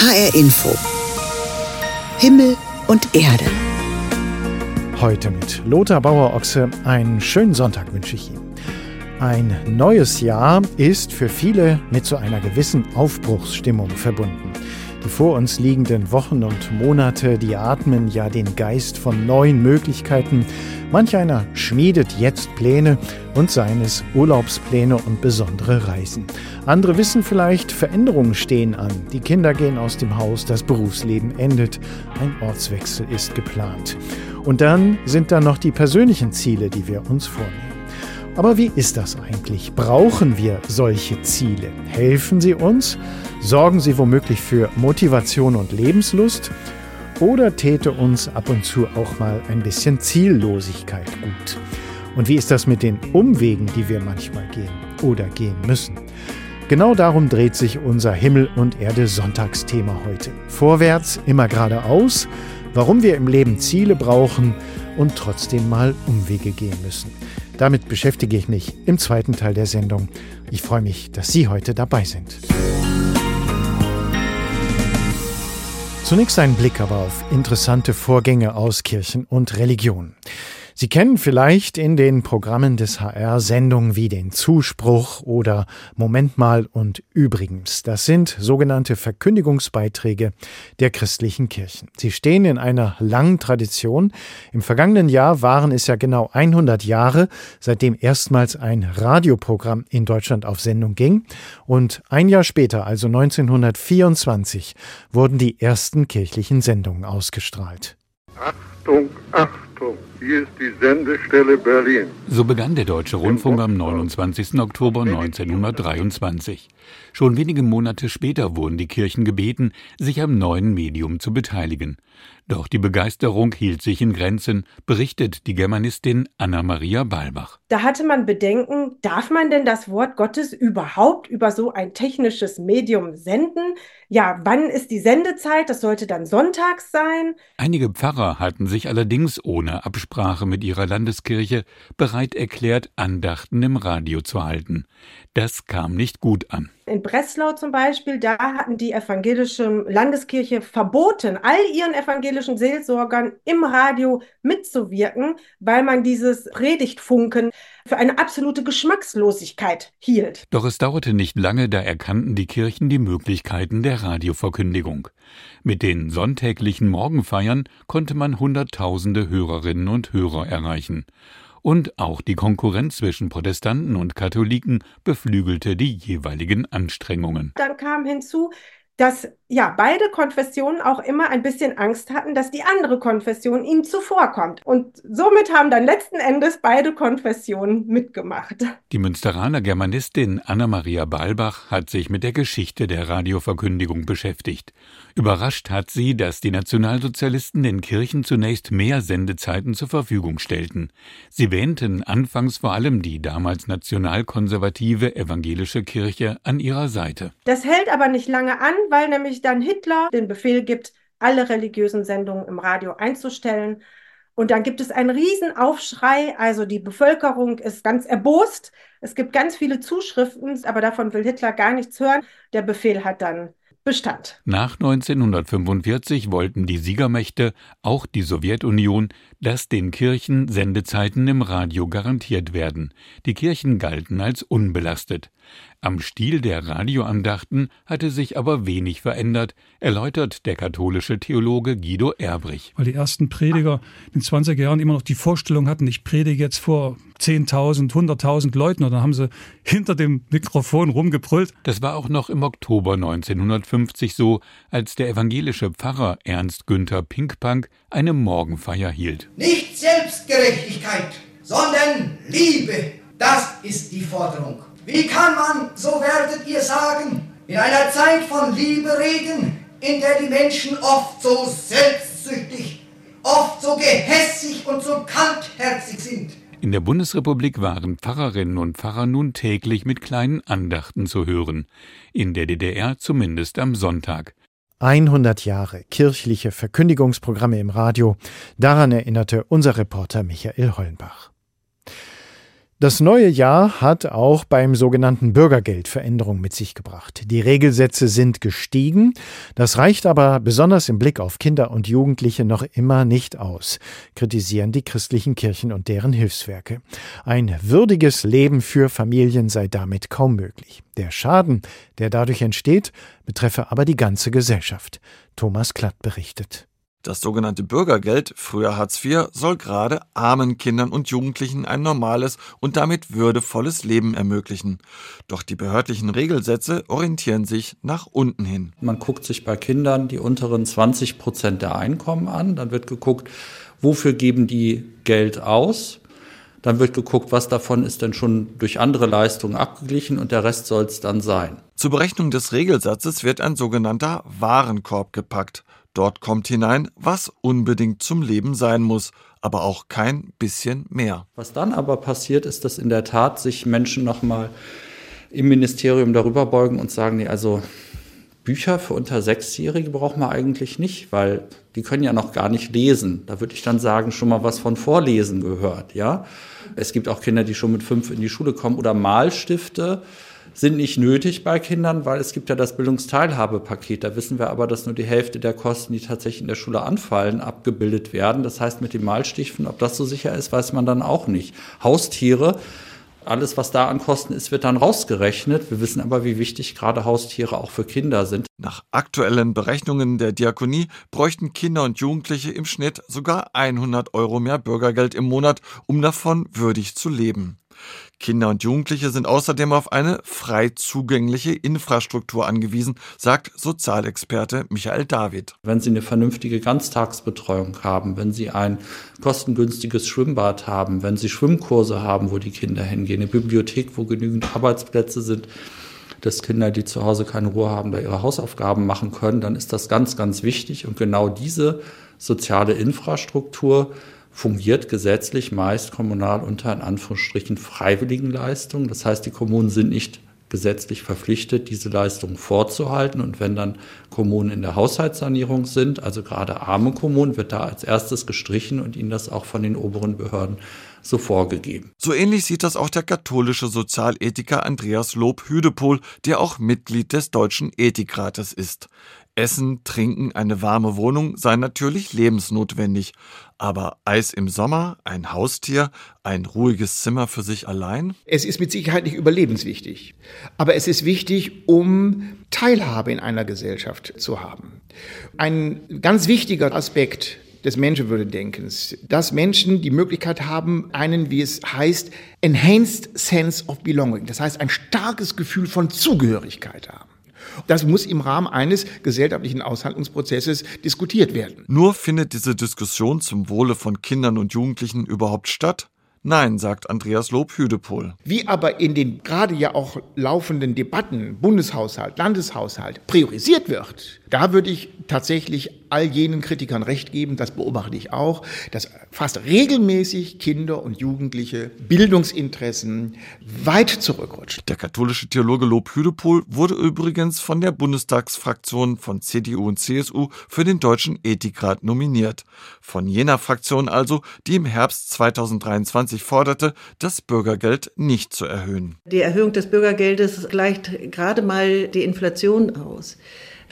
HR Info. Himmel und Erde. Heute mit Lothar Bauer-Ochse. Einen schönen Sonntag wünsche ich Ihnen. Ein neues Jahr ist für viele mit so einer gewissen Aufbruchsstimmung verbunden. Die vor uns liegenden Wochen und Monate, die atmen ja den Geist von neuen Möglichkeiten. Manch einer schmiedet jetzt Pläne und seien es Urlaubspläne und besondere Reisen. Andere wissen vielleicht, Veränderungen stehen an. Die Kinder gehen aus dem Haus, das Berufsleben endet, ein Ortswechsel ist geplant. Und dann sind da noch die persönlichen Ziele, die wir uns vornehmen. Aber wie ist das eigentlich? Brauchen wir solche Ziele? Helfen sie uns? Sorgen sie womöglich für Motivation und Lebenslust? Oder täte uns ab und zu auch mal ein bisschen Ziellosigkeit gut? Und wie ist das mit den Umwegen, die wir manchmal gehen oder gehen müssen? Genau darum dreht sich unser Himmel und Erde Sonntagsthema heute. Vorwärts, immer geradeaus, warum wir im Leben Ziele brauchen und trotzdem mal Umwege gehen müssen. Damit beschäftige ich mich im zweiten Teil der Sendung. Ich freue mich, dass Sie heute dabei sind. Zunächst ein Blick aber auf interessante Vorgänge aus Kirchen und Religion. Sie kennen vielleicht in den Programmen des HR Sendungen wie den Zuspruch oder Moment mal und übrigens. Das sind sogenannte Verkündigungsbeiträge der christlichen Kirchen. Sie stehen in einer langen Tradition. Im vergangenen Jahr waren es ja genau 100 Jahre, seitdem erstmals ein Radioprogramm in Deutschland auf Sendung ging. Und ein Jahr später, also 1924, wurden die ersten kirchlichen Sendungen ausgestrahlt. Achtung, Achtung, hier ist die Sendestelle Berlin. So begann der Deutsche Rundfunk am 29. Oktober 1923. Schon wenige Monate später wurden die Kirchen gebeten, sich am neuen Medium zu beteiligen. Doch die Begeisterung hielt sich in Grenzen, berichtet die Germanistin Anna-Maria Balbach. Da hatte man Bedenken, darf man denn das Wort Gottes überhaupt über so ein technisches Medium senden? Ja, wann ist die Sendezeit? Das sollte dann sonntags sein. Einige Pfarrer hatten sich allerdings ohne Absprache mit ihrer Landeskirche bereit erklärt, Andachten im Radio zu halten. Das kam nicht gut an. In Breslau zum Beispiel, da hatten die evangelische Landeskirche verboten, all ihren evangelischen Seelsorgern im Radio mitzuwirken, weil man dieses Predigtfunken für eine absolute Geschmackslosigkeit hielt. Doch es dauerte nicht lange, da erkannten die Kirchen die Möglichkeiten der Radioverkündigung. Mit den sonntäglichen Morgenfeiern konnte man Hunderttausende Hörerinnen und Hörer erreichen und auch die Konkurrenz zwischen Protestanten und Katholiken beflügelte die jeweiligen Anstrengungen. Dann kam hinzu, dass ja beide Konfessionen auch immer ein bisschen Angst hatten, dass die andere Konfession ihnen zuvorkommt. Und somit haben dann letzten Endes beide Konfessionen mitgemacht. Die Münsteraner Germanistin Anna-Maria Balbach hat sich mit der Geschichte der Radioverkündigung beschäftigt. Überrascht hat sie, dass die Nationalsozialisten den Kirchen zunächst mehr Sendezeiten zur Verfügung stellten. Sie wähnten anfangs vor allem die damals nationalkonservative evangelische Kirche an ihrer Seite. Das hält aber nicht lange an, weil nämlich dann Hitler den Befehl gibt, alle religiösen Sendungen im Radio einzustellen. Und dann gibt es einen Riesenaufschrei, also die Bevölkerung ist ganz erbost. Es gibt ganz viele Zuschriften, aber davon will Hitler gar nichts hören. Der Befehl hat dann Bestand. Nach 1945 wollten die Siegermächte, auch die Sowjetunion, dass den Kirchen Sendezeiten im Radio garantiert werden. Die Kirchen galten als unbelastet. Am Stil der Radioandachten hatte sich aber wenig verändert, erläutert der katholische Theologe Guido Erbrich. Weil die ersten Prediger in den 20er Jahren immer noch die Vorstellung hatten, ich predige jetzt vor 10.000, 100.000 Leuten und dann haben sie hinter dem Mikrofon rumgebrüllt. Das war auch noch im Oktober 1950 so, als der evangelische Pfarrer Ernst Günther Pinkpank eine Morgenfeier hielt. Nicht Selbstgerechtigkeit, sondern Liebe, das ist die Forderung. Wie kann man, so werdet ihr sagen, in einer Zeit von Liebe reden, in der die Menschen oft so selbstsüchtig, oft so gehässig und so kaltherzig sind? In der Bundesrepublik waren Pfarrerinnen und Pfarrer nun täglich mit kleinen Andachten zu hören, in der DDR zumindest am Sonntag. 100 Jahre kirchliche Verkündigungsprogramme im Radio, daran erinnerte unser Reporter Michael Hollenbach. Das neue Jahr hat auch beim sogenannten Bürgergeld Veränderungen mit sich gebracht. Die Regelsätze sind gestiegen. Das reicht aber besonders im Blick auf Kinder und Jugendliche noch immer nicht aus, kritisieren die christlichen Kirchen und deren Hilfswerke. Ein würdiges Leben für Familien sei damit kaum möglich. Der Schaden, der dadurch entsteht, betreffe aber die ganze Gesellschaft. Thomas Klatt berichtet. Das sogenannte Bürgergeld, früher Hartz IV, soll gerade armen Kindern und Jugendlichen ein normales und damit würdevolles Leben ermöglichen. Doch die behördlichen Regelsätze orientieren sich nach unten hin. Man guckt sich bei Kindern die unteren 20 Prozent der Einkommen an. Dann wird geguckt, wofür geben die Geld aus. Dann wird geguckt, was davon ist denn schon durch andere Leistungen abgeglichen und der Rest soll es dann sein. Zur Berechnung des Regelsatzes wird ein sogenannter Warenkorb gepackt. Dort kommt hinein, was unbedingt zum Leben sein muss, aber auch kein bisschen mehr. Was dann aber passiert, ist, dass in der Tat sich Menschen nochmal im Ministerium darüber beugen und sagen, nee, also Bücher für unter Sechsjährige braucht man eigentlich nicht, weil die können ja noch gar nicht lesen. Da würde ich dann sagen, schon mal was von Vorlesen gehört, ja. Es gibt auch Kinder, die schon mit fünf in die Schule kommen oder Malstifte sind nicht nötig bei Kindern, weil es gibt ja das Bildungsteilhabepaket. Da wissen wir aber, dass nur die Hälfte der Kosten, die tatsächlich in der Schule anfallen, abgebildet werden. Das heißt, mit dem Malstichen, ob das so sicher ist, weiß man dann auch nicht. Haustiere, alles, was da an Kosten ist, wird dann rausgerechnet. Wir wissen aber, wie wichtig gerade Haustiere auch für Kinder sind. Nach aktuellen Berechnungen der Diakonie bräuchten Kinder und Jugendliche im Schnitt sogar 100 Euro mehr Bürgergeld im Monat, um davon würdig zu leben. Kinder und Jugendliche sind außerdem auf eine frei zugängliche Infrastruktur angewiesen, sagt Sozialexperte Michael David. Wenn Sie eine vernünftige Ganztagsbetreuung haben, wenn Sie ein kostengünstiges Schwimmbad haben, wenn Sie Schwimmkurse haben, wo die Kinder hingehen, eine Bibliothek, wo genügend Arbeitsplätze sind, dass Kinder, die zu Hause keine Ruhe haben, da ihre Hausaufgaben machen können, dann ist das ganz, ganz wichtig. Und genau diese soziale Infrastruktur fungiert gesetzlich meist kommunal unter in Anführungsstrichen freiwilligen Leistungen. Das heißt, die Kommunen sind nicht gesetzlich verpflichtet, diese Leistungen vorzuhalten. Und wenn dann Kommunen in der Haushaltssanierung sind, also gerade arme Kommunen, wird da als erstes gestrichen und ihnen das auch von den oberen Behörden so vorgegeben. So ähnlich sieht das auch der katholische Sozialethiker Andreas Lob-Hüdepohl, der auch Mitglied des Deutschen Ethikrates ist. Essen, Trinken, eine warme Wohnung seien natürlich lebensnotwendig. Aber Eis im Sommer, ein Haustier, ein ruhiges Zimmer für sich allein? Es ist mit Sicherheit nicht überlebenswichtig. Aber es ist wichtig, um Teilhabe in einer Gesellschaft zu haben. Ein ganz wichtiger Aspekt des Menschenwürdedenkens, dass Menschen die Möglichkeit haben, einen, wie es heißt, enhanced sense of belonging, das heißt ein starkes Gefühl von Zugehörigkeit haben. Das muss im Rahmen eines gesellschaftlichen Aushandlungsprozesses diskutiert werden. Nur findet diese Diskussion zum Wohle von Kindern und Jugendlichen überhaupt statt? Nein, sagt Andreas Lob-Hüdepohl. Wie aber in den gerade ja auch laufenden Debatten, Bundeshaushalt, Landeshaushalt, priorisiert wird, da würde ich tatsächlich all jenen Kritikern recht geben, das beobachte ich auch, dass fast regelmäßig Kinder und Jugendliche Bildungsinteressen weit zurückrutschen. Der katholische Theologe Lob Hüdepohl wurde übrigens von der Bundestagsfraktion von CDU und CSU für den Deutschen Ethikrat nominiert. Von jener Fraktion also, die im Herbst 2023 forderte, das Bürgergeld nicht zu erhöhen. Die Erhöhung des Bürgergeldes gleicht gerade mal die Inflation aus.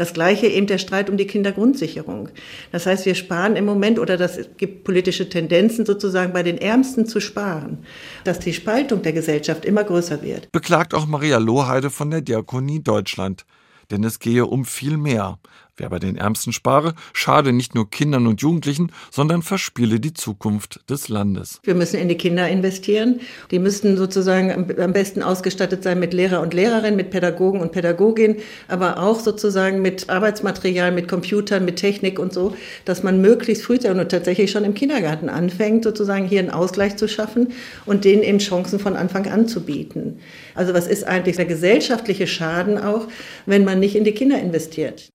Das gleiche eben der Streit um die Kindergrundsicherung. Das heißt, wir sparen im Moment oder das gibt politische Tendenzen sozusagen bei den Ärmsten zu sparen, dass die Spaltung der Gesellschaft immer größer wird. Beklagt auch Maria Lohheide von der Diakonie Deutschland. Denn es gehe um viel mehr. Wer bei den Ärmsten spare, schade nicht nur Kindern und Jugendlichen, sondern verspiele die Zukunft des Landes. Wir müssen in die Kinder investieren. Die müssten sozusagen am besten ausgestattet sein mit Lehrer und Lehrerinnen, mit Pädagogen und Pädagoginnen, aber auch sozusagen mit Arbeitsmaterial, mit Computern, mit Technik und so, dass man möglichst früh und tatsächlich schon im Kindergarten anfängt, sozusagen hier einen Ausgleich zu schaffen und denen eben Chancen von Anfang an zu bieten. Also was ist eigentlich der gesellschaftliche Schaden auch, wenn man nicht in die Kinder investiert?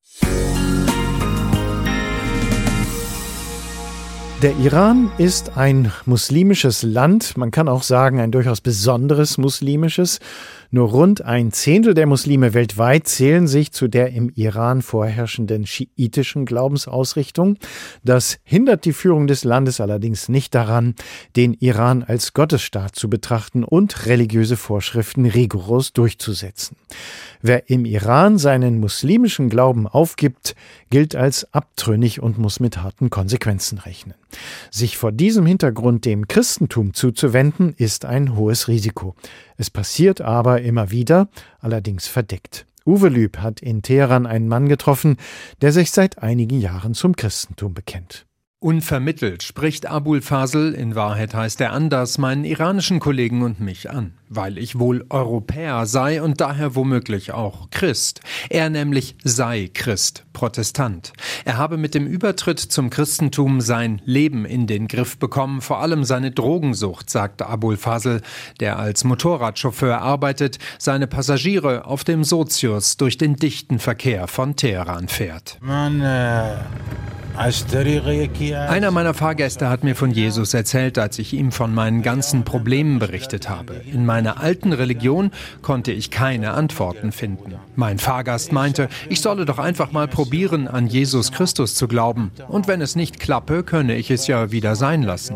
Der Iran ist ein muslimisches Land, man kann auch sagen ein durchaus besonderes muslimisches. Nur rund ein Zehntel der Muslime weltweit zählen sich zu der im Iran vorherrschenden schiitischen Glaubensausrichtung. Das hindert die Führung des Landes allerdings nicht daran, den Iran als Gottesstaat zu betrachten und religiöse Vorschriften rigoros durchzusetzen. Wer im Iran seinen muslimischen Glauben aufgibt, gilt als abtrünnig und muss mit harten Konsequenzen rechnen. Sich vor diesem Hintergrund dem Christentum zuzuwenden, ist ein hohes Risiko. Es passiert aber immer wieder, allerdings verdeckt. Uwe Lüb hat in Teheran einen Mann getroffen, der sich seit einigen Jahren zum Christentum bekennt. Unvermittelt spricht Abul Fasel, in Wahrheit heißt er anders, meinen iranischen Kollegen und mich an, weil ich wohl Europäer sei und daher womöglich auch Christ. Er nämlich sei Christ, Protestant. Er habe mit dem Übertritt zum Christentum sein Leben in den Griff bekommen, vor allem seine Drogensucht, sagte Abul Fasel, der als Motorradchauffeur arbeitet, seine Passagiere auf dem Sozius durch den dichten Verkehr von Teheran fährt. Man, äh einer meiner Fahrgäste hat mir von Jesus erzählt, als ich ihm von meinen ganzen Problemen berichtet habe. In meiner alten Religion konnte ich keine Antworten finden. Mein Fahrgast meinte, ich solle doch einfach mal probieren, an Jesus Christus zu glauben. Und wenn es nicht klappe, könne ich es ja wieder sein lassen.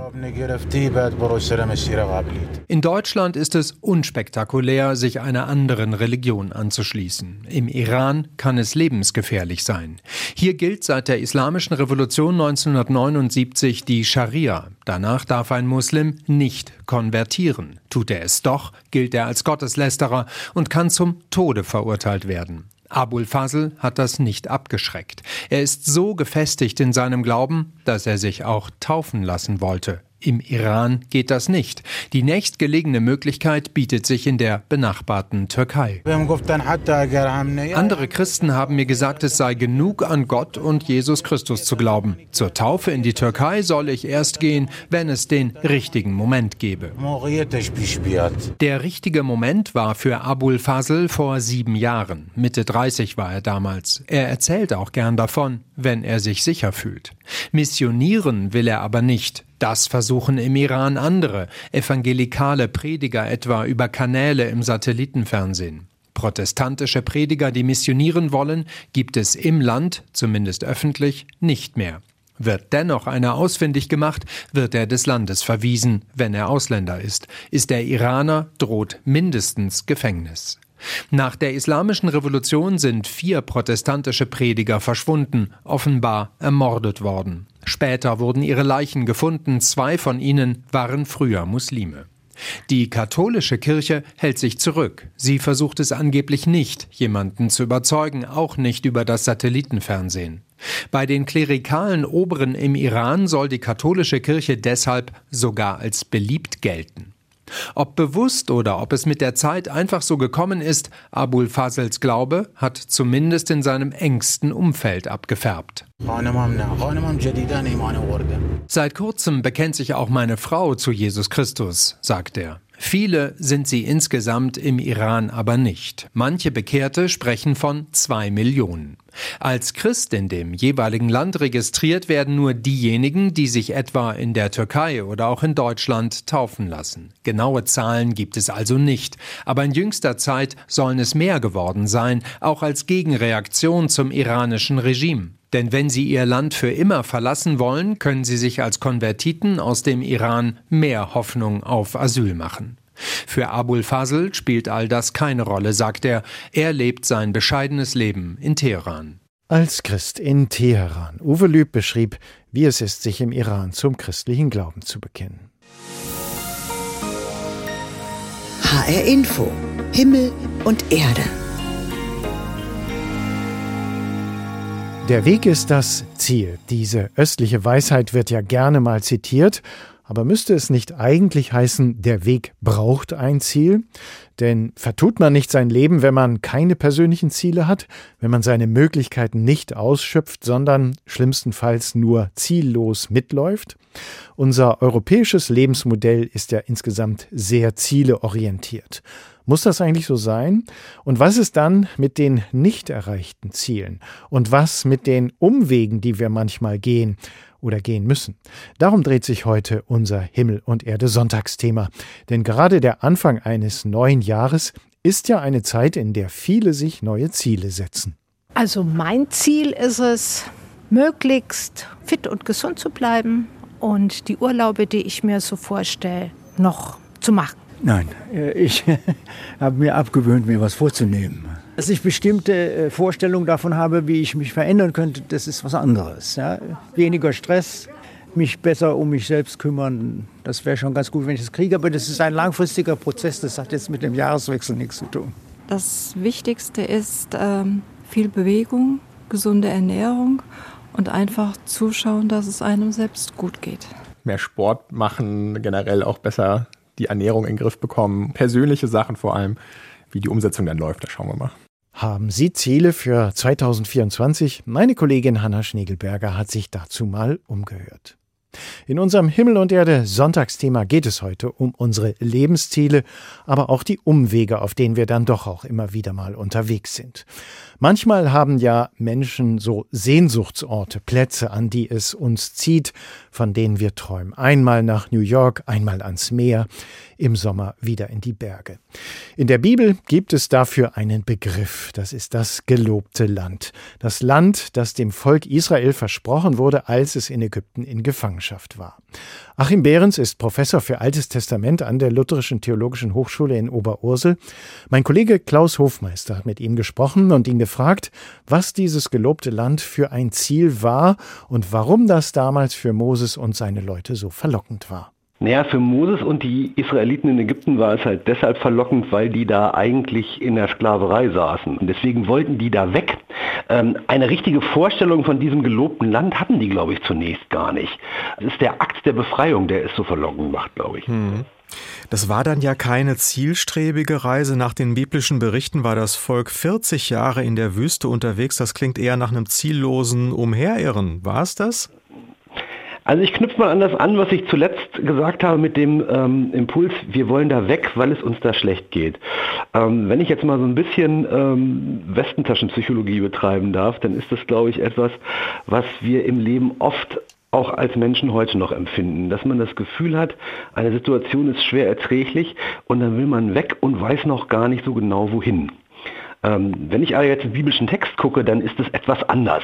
In Deutschland ist es unspektakulär, sich einer anderen Religion anzuschließen. Im Iran kann es lebensgefährlich sein. Hier gilt seit der islamischen Revolution Revolution 1979 die Scharia. Danach darf ein Muslim nicht konvertieren. Tut er es doch, gilt er als Gotteslästerer und kann zum Tode verurteilt werden. Abul Fazl hat das nicht abgeschreckt. Er ist so gefestigt in seinem Glauben, dass er sich auch taufen lassen wollte. Im Iran geht das nicht. Die nächstgelegene Möglichkeit bietet sich in der benachbarten Türkei. Andere Christen haben mir gesagt, es sei genug an Gott und Jesus Christus zu glauben. Zur Taufe in die Türkei soll ich erst gehen, wenn es den richtigen Moment gebe. Der richtige Moment war für Abul Fazl vor sieben Jahren. Mitte 30 war er damals. Er erzählt auch gern davon, wenn er sich sicher fühlt. Missionieren will er aber nicht. Das versuchen im Iran andere, evangelikale Prediger etwa über Kanäle im Satellitenfernsehen. Protestantische Prediger, die missionieren wollen, gibt es im Land, zumindest öffentlich, nicht mehr. Wird dennoch einer ausfindig gemacht, wird er des Landes verwiesen, wenn er Ausländer ist. Ist er Iraner, droht mindestens Gefängnis. Nach der Islamischen Revolution sind vier protestantische Prediger verschwunden, offenbar ermordet worden. Später wurden ihre Leichen gefunden, zwei von ihnen waren früher Muslime. Die katholische Kirche hält sich zurück. Sie versucht es angeblich nicht, jemanden zu überzeugen, auch nicht über das Satellitenfernsehen. Bei den klerikalen Oberen im Iran soll die katholische Kirche deshalb sogar als beliebt gelten. Ob bewusst oder ob es mit der Zeit einfach so gekommen ist, Abul Fazels Glaube hat zumindest in seinem engsten Umfeld abgefärbt. Seit kurzem bekennt sich auch meine Frau zu Jesus Christus, sagt er. Viele sind sie insgesamt im Iran aber nicht. Manche Bekehrte sprechen von zwei Millionen. Als Christ in dem jeweiligen Land registriert werden nur diejenigen, die sich etwa in der Türkei oder auch in Deutschland taufen lassen. Genaue Zahlen gibt es also nicht, aber in jüngster Zeit sollen es mehr geworden sein, auch als Gegenreaktion zum iranischen Regime. Denn wenn sie ihr Land für immer verlassen wollen, können sie sich als Konvertiten aus dem Iran mehr Hoffnung auf Asyl machen. Für Abul Fazl spielt all das keine Rolle, sagt er. Er lebt sein bescheidenes Leben in Teheran. Als Christ in Teheran. Uwe Lüb beschrieb, wie es ist, sich im Iran zum christlichen Glauben zu bekennen. HR Info. Himmel und Erde. Der Weg ist das Ziel. Diese östliche Weisheit wird ja gerne mal zitiert. Aber müsste es nicht eigentlich heißen, der Weg braucht ein Ziel? Denn vertut man nicht sein Leben, wenn man keine persönlichen Ziele hat, wenn man seine Möglichkeiten nicht ausschöpft, sondern schlimmstenfalls nur ziellos mitläuft? Unser europäisches Lebensmodell ist ja insgesamt sehr zieleorientiert. Muss das eigentlich so sein? Und was ist dann mit den nicht erreichten Zielen? Und was mit den Umwegen, die wir manchmal gehen oder gehen müssen? Darum dreht sich heute unser Himmel und Erde Sonntagsthema. Denn gerade der Anfang eines neuen Jahres ist ja eine Zeit, in der viele sich neue Ziele setzen. Also mein Ziel ist es, möglichst fit und gesund zu bleiben und die Urlaube, die ich mir so vorstelle, noch zu machen. Nein, äh, ich habe mir abgewöhnt, mir was vorzunehmen. Dass ich bestimmte äh, Vorstellungen davon habe, wie ich mich verändern könnte, das ist was anderes. Ja? Weniger Stress, mich besser um mich selbst kümmern, das wäre schon ganz gut, wenn ich das kriege. Aber das ist ein langfristiger Prozess, das hat jetzt mit dem Jahreswechsel nichts zu tun. Das Wichtigste ist ähm, viel Bewegung, gesunde Ernährung und einfach zuschauen, dass es einem selbst gut geht. Mehr Sport machen, generell auch besser die Ernährung in den Griff bekommen, persönliche Sachen vor allem. Wie die Umsetzung dann läuft, da schauen wir mal. Haben Sie Ziele für 2024? Meine Kollegin Hanna Schnegelberger hat sich dazu mal umgehört. In unserem Himmel und Erde Sonntagsthema geht es heute um unsere Lebensziele, aber auch die Umwege, auf denen wir dann doch auch immer wieder mal unterwegs sind. Manchmal haben ja Menschen so Sehnsuchtsorte, Plätze, an die es uns zieht, von denen wir träumen. Einmal nach New York, einmal ans Meer, im Sommer wieder in die Berge. In der Bibel gibt es dafür einen Begriff, das ist das gelobte Land. Das Land, das dem Volk Israel versprochen wurde, als es in Ägypten in Gefangenschaft war. Achim Behrens ist Professor für Altes Testament an der Lutherischen Theologischen Hochschule in Oberursel. Mein Kollege Klaus Hofmeister hat mit ihm gesprochen und ihn gefragt, was dieses gelobte Land für ein Ziel war und warum das damals für Moses und seine Leute so verlockend war. Naja, für Moses und die Israeliten in Ägypten war es halt deshalb verlockend, weil die da eigentlich in der Sklaverei saßen. Und deswegen wollten die da weg. Ähm, eine richtige Vorstellung von diesem gelobten Land hatten die, glaube ich, zunächst gar nicht. Es ist der Akt der Befreiung, der es so verlockend macht, glaube ich. Hm. Das war dann ja keine zielstrebige Reise. Nach den biblischen Berichten war das Volk 40 Jahre in der Wüste unterwegs. Das klingt eher nach einem ziellosen Umherirren. War es das? Also ich knüpfe mal an das an, was ich zuletzt gesagt habe mit dem ähm, Impuls, wir wollen da weg, weil es uns da schlecht geht. Ähm, wenn ich jetzt mal so ein bisschen ähm, Westentaschenpsychologie betreiben darf, dann ist das, glaube ich, etwas, was wir im Leben oft auch als Menschen heute noch empfinden, dass man das Gefühl hat, eine Situation ist schwer erträglich und dann will man weg und weiß noch gar nicht so genau wohin. Ähm, wenn ich aber jetzt den biblischen Text gucke, dann ist es etwas anders.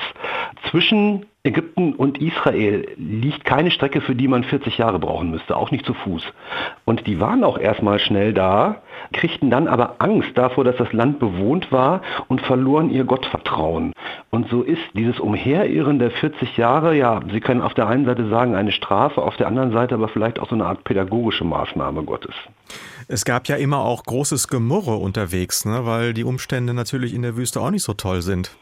Zwischen Ägypten und Israel liegt keine Strecke, für die man 40 Jahre brauchen müsste, auch nicht zu Fuß. Und die waren auch erstmal schnell da, kriegten dann aber Angst davor, dass das Land bewohnt war und verloren ihr Gottvertrauen. Und so ist dieses Umherirren der 40 Jahre, ja, Sie können auf der einen Seite sagen, eine Strafe, auf der anderen Seite aber vielleicht auch so eine Art pädagogische Maßnahme Gottes. Es gab ja immer auch großes Gemurre unterwegs, ne, weil die Umstände natürlich in der Wüste auch nicht so toll sind.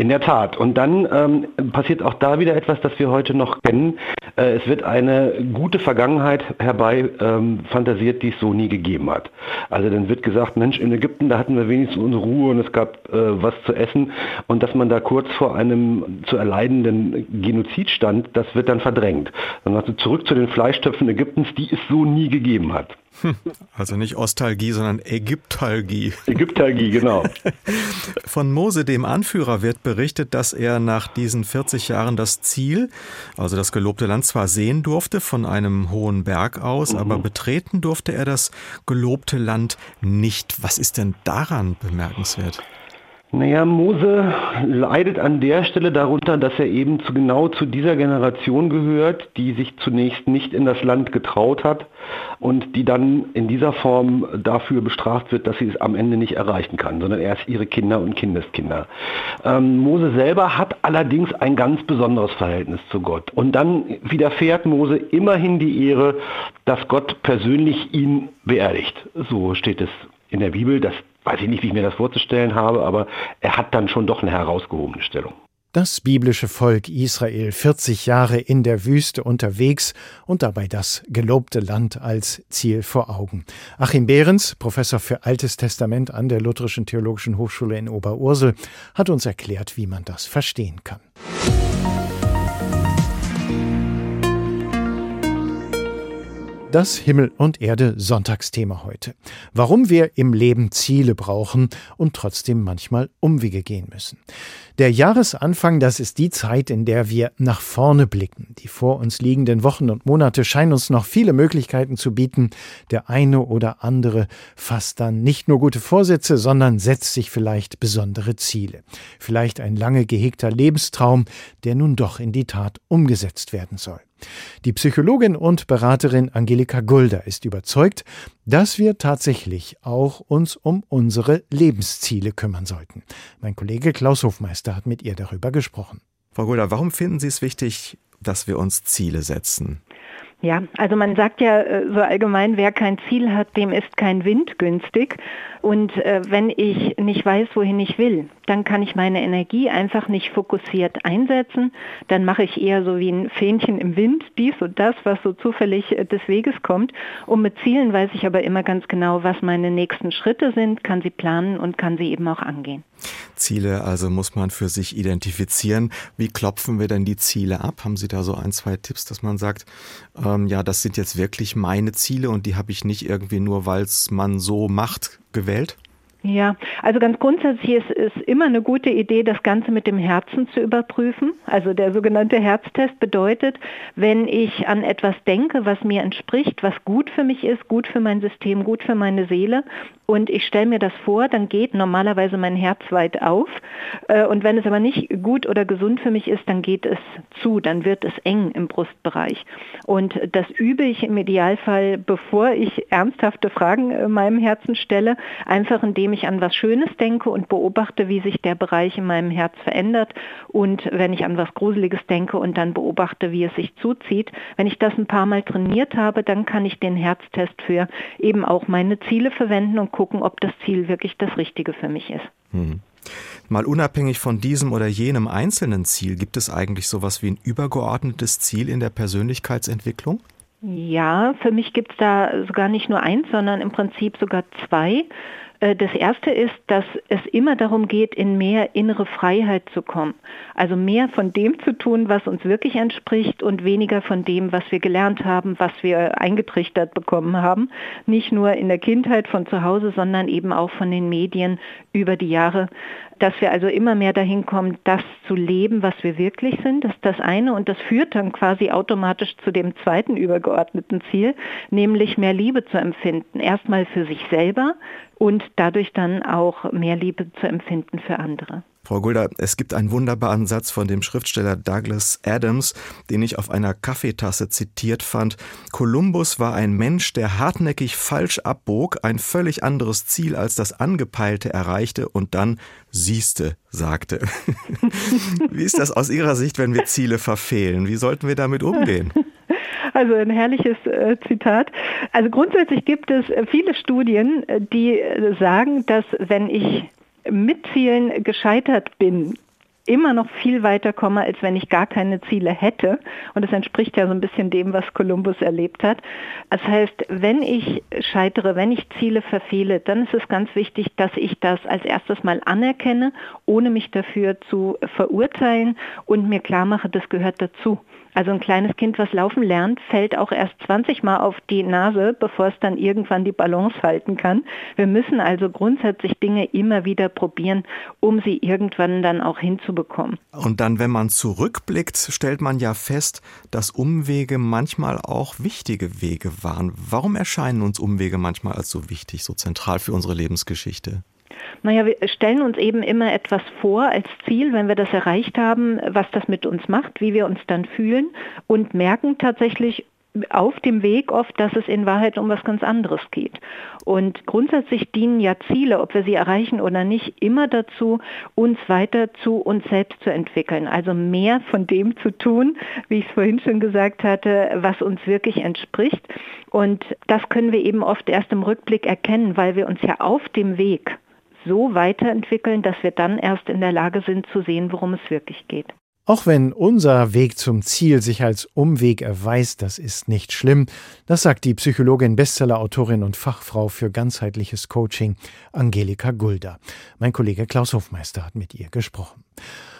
In der Tat. Und dann ähm, passiert auch da wieder etwas, das wir heute noch kennen. Äh, es wird eine gute Vergangenheit herbei ähm, fantasiert, die es so nie gegeben hat. Also dann wird gesagt, Mensch, in Ägypten, da hatten wir wenigstens unsere Ruhe und es gab äh, was zu essen. Und dass man da kurz vor einem zu erleidenden Genozid stand, das wird dann verdrängt. Dann du zurück zu den Fleischtöpfen Ägyptens, die es so nie gegeben hat. Also nicht Ostalgie, sondern Ägyptalgie. Ägyptalgie, genau. Von Mose, dem Anführer, wird berichtet, dass er nach diesen 40 Jahren das Ziel, also das gelobte Land, zwar sehen durfte von einem hohen Berg aus, mhm. aber betreten durfte er das gelobte Land nicht. Was ist denn daran bemerkenswert? Naja, Mose leidet an der Stelle darunter, dass er eben zu, genau zu dieser Generation gehört, die sich zunächst nicht in das Land getraut hat und die dann in dieser Form dafür bestraft wird, dass sie es am Ende nicht erreichen kann, sondern erst ihre Kinder und Kindeskinder. Ähm, Mose selber hat allerdings ein ganz besonderes Verhältnis zu Gott. Und dann widerfährt Mose immerhin die Ehre, dass Gott persönlich ihn beerdigt. So steht es in der Bibel. Das weiß ich nicht, wie ich mir das vorzustellen habe, aber er hat dann schon doch eine herausgehobene Stellung. Das biblische Volk Israel 40 Jahre in der Wüste unterwegs und dabei das gelobte Land als Ziel vor Augen. Achim Behrens, Professor für Altes Testament an der Lutherischen Theologischen Hochschule in Oberursel, hat uns erklärt, wie man das verstehen kann. Das Himmel und Erde Sonntagsthema heute. Warum wir im Leben Ziele brauchen und trotzdem manchmal Umwege gehen müssen. Der Jahresanfang, das ist die Zeit, in der wir nach vorne blicken. Die vor uns liegenden Wochen und Monate scheinen uns noch viele Möglichkeiten zu bieten. Der eine oder andere fasst dann nicht nur gute Vorsätze, sondern setzt sich vielleicht besondere Ziele. Vielleicht ein lange gehegter Lebenstraum, der nun doch in die Tat umgesetzt werden soll. Die Psychologin und Beraterin Angelika Gulder ist überzeugt, dass wir tatsächlich auch uns um unsere Lebensziele kümmern sollten. Mein Kollege Klaus Hofmeister hat mit ihr darüber gesprochen. Frau Gulder, warum finden Sie es wichtig, dass wir uns Ziele setzen? Ja, also man sagt ja äh, so allgemein, wer kein Ziel hat, dem ist kein Wind günstig. Und äh, wenn ich nicht weiß, wohin ich will, dann kann ich meine Energie einfach nicht fokussiert einsetzen. Dann mache ich eher so wie ein Fähnchen im Wind, dies und das, was so zufällig äh, des Weges kommt. Und mit Zielen weiß ich aber immer ganz genau, was meine nächsten Schritte sind, kann sie planen und kann sie eben auch angehen. Ziele also muss man für sich identifizieren. Wie klopfen wir denn die Ziele ab? Haben Sie da so ein, zwei Tipps, dass man sagt, ähm, ja, das sind jetzt wirklich meine Ziele und die habe ich nicht irgendwie nur, weil es man so macht, gewählt? Ja, also ganz grundsätzlich ist es immer eine gute Idee, das Ganze mit dem Herzen zu überprüfen. Also der sogenannte Herztest bedeutet, wenn ich an etwas denke, was mir entspricht, was gut für mich ist, gut für mein System, gut für meine Seele und ich stelle mir das vor, dann geht normalerweise mein Herz weit auf. Äh, und wenn es aber nicht gut oder gesund für mich ist, dann geht es zu, dann wird es eng im Brustbereich. Und das übe ich im Idealfall, bevor ich ernsthafte Fragen äh, meinem Herzen stelle, einfach indem ich an was Schönes denke und beobachte, wie sich der Bereich in meinem Herz verändert. Und wenn ich an was Gruseliges denke und dann beobachte, wie es sich zuzieht, wenn ich das ein paar Mal trainiert habe, dann kann ich den Herztest für eben auch meine Ziele verwenden und gucken, ob das Ziel wirklich das Richtige für mich ist. Hm. Mal unabhängig von diesem oder jenem einzelnen Ziel, gibt es eigentlich sowas wie ein übergeordnetes Ziel in der Persönlichkeitsentwicklung? Ja, für mich gibt es da sogar nicht nur eins, sondern im Prinzip sogar zwei. Äh, das erste ist, dass es immer darum geht, in mehr innere Freiheit zu kommen. Also mehr von dem zu tun, was uns wirklich entspricht und weniger von dem, was wir gelernt haben, was wir eingetrichtert bekommen haben. Nicht nur in der Kindheit von zu Hause, sondern eben auch von den Medien über die Jahre dass wir also immer mehr dahin kommen, das zu leben, was wir wirklich sind. Das ist das eine und das führt dann quasi automatisch zu dem zweiten übergeordneten Ziel, nämlich mehr Liebe zu empfinden. Erstmal für sich selber und dadurch dann auch mehr Liebe zu empfinden für andere. Frau Gulda, es gibt einen wunderbaren Satz von dem Schriftsteller Douglas Adams, den ich auf einer Kaffeetasse zitiert fand. Kolumbus war ein Mensch, der hartnäckig falsch abbog, ein völlig anderes Ziel als das angepeilte erreichte und dann siehste sagte. Wie ist das aus Ihrer Sicht, wenn wir Ziele verfehlen? Wie sollten wir damit umgehen? Also ein herrliches äh, Zitat. Also grundsätzlich gibt es viele Studien, äh, die sagen, dass wenn ich mit Zielen gescheitert bin, immer noch viel weiter komme, als wenn ich gar keine Ziele hätte. Und das entspricht ja so ein bisschen dem, was Kolumbus erlebt hat. Das heißt, wenn ich scheitere, wenn ich Ziele verfehle, dann ist es ganz wichtig, dass ich das als erstes mal anerkenne, ohne mich dafür zu verurteilen und mir klar mache, das gehört dazu. Also ein kleines Kind, was laufen lernt, fällt auch erst 20 Mal auf die Nase, bevor es dann irgendwann die Balance halten kann. Wir müssen also grundsätzlich Dinge immer wieder probieren, um sie irgendwann dann auch hinzubekommen. Und dann, wenn man zurückblickt, stellt man ja fest, dass Umwege manchmal auch wichtige Wege waren. Warum erscheinen uns Umwege manchmal als so wichtig, so zentral für unsere Lebensgeschichte? Naja, wir stellen uns eben immer etwas vor als Ziel, wenn wir das erreicht haben, was das mit uns macht, wie wir uns dann fühlen und merken tatsächlich, auf dem Weg oft, dass es in Wahrheit um was ganz anderes geht. Und grundsätzlich dienen ja Ziele, ob wir sie erreichen oder nicht, immer dazu, uns weiter zu uns selbst zu entwickeln. Also mehr von dem zu tun, wie ich es vorhin schon gesagt hatte, was uns wirklich entspricht. Und das können wir eben oft erst im Rückblick erkennen, weil wir uns ja auf dem Weg so weiterentwickeln, dass wir dann erst in der Lage sind zu sehen, worum es wirklich geht. Auch wenn unser Weg zum Ziel sich als Umweg erweist, das ist nicht schlimm. Das sagt die Psychologin, Bestsellerautorin und Fachfrau für ganzheitliches Coaching Angelika Gulda. Mein Kollege Klaus Hofmeister hat mit ihr gesprochen.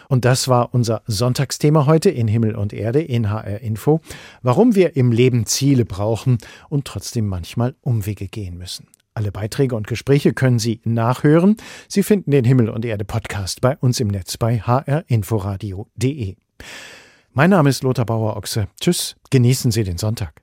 Und das war unser Sonntagsthema heute in Himmel und Erde in HR Info, warum wir im Leben Ziele brauchen und trotzdem manchmal Umwege gehen müssen. Alle Beiträge und Gespräche können Sie nachhören. Sie finden den Himmel und Erde Podcast bei uns im Netz bei hrinforadio.de. Mein Name ist Lothar Bauer-Ochse. Tschüss, genießen Sie den Sonntag.